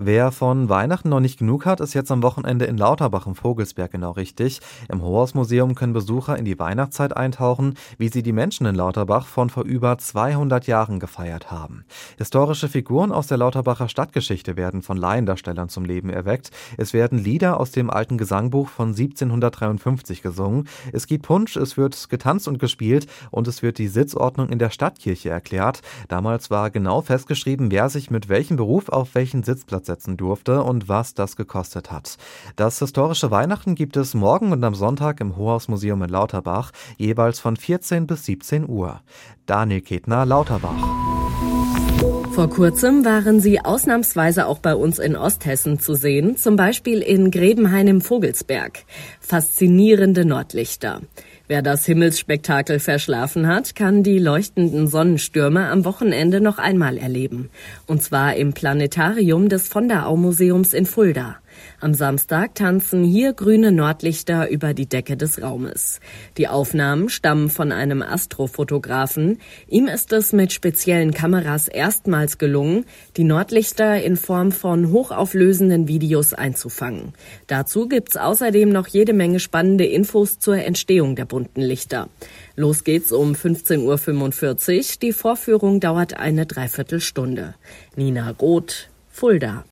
Wer von Weihnachten noch nicht genug hat, ist jetzt am Wochenende in Lauterbach im Vogelsberg genau richtig. Im Hohausmuseum können Besucher in die Weihnachtszeit eintauchen, wie sie die Menschen in Lauterbach von vor über 200 Jahren gefeiert haben. Historische Figuren aus der Lauterbacher Stadtgeschichte werden von Laiendarstellern zum Leben erweckt. Es werden Lieder aus dem alten Gesangbuch von 1753 gesungen. Es gibt Punsch, es wird getanzt und gespielt und es wird die Sitzordnung in der Stadtkirche erklärt. Damals war genau festgeschrieben, wer sich mit welchem Beruf auf welchen Sitzplatz setzen durfte und was das gekostet hat. Das historische Weihnachten gibt es morgen und am Sonntag im Hohausmuseum in Lauterbach, jeweils von 14 bis 17 Uhr. Daniel Ketner, Lauterbach. Vor kurzem waren sie ausnahmsweise auch bei uns in Osthessen zu sehen, zum Beispiel in Grebenhain im Vogelsberg. Faszinierende Nordlichter. Wer das Himmelsspektakel verschlafen hat, kann die leuchtenden Sonnenstürme am Wochenende noch einmal erleben. Und zwar im Planetarium des von der Au Museums in Fulda. Am Samstag tanzen hier grüne Nordlichter über die Decke des Raumes. Die Aufnahmen stammen von einem Astrofotografen. Ihm ist es mit speziellen Kameras erstmals gelungen, die Nordlichter in Form von hochauflösenden Videos einzufangen. Dazu gibt's außerdem noch jede Menge spannende Infos zur Entstehung der bunten Lichter. Los geht's um 15.45 Uhr. Die Vorführung dauert eine Dreiviertelstunde. Nina Roth, Fulda.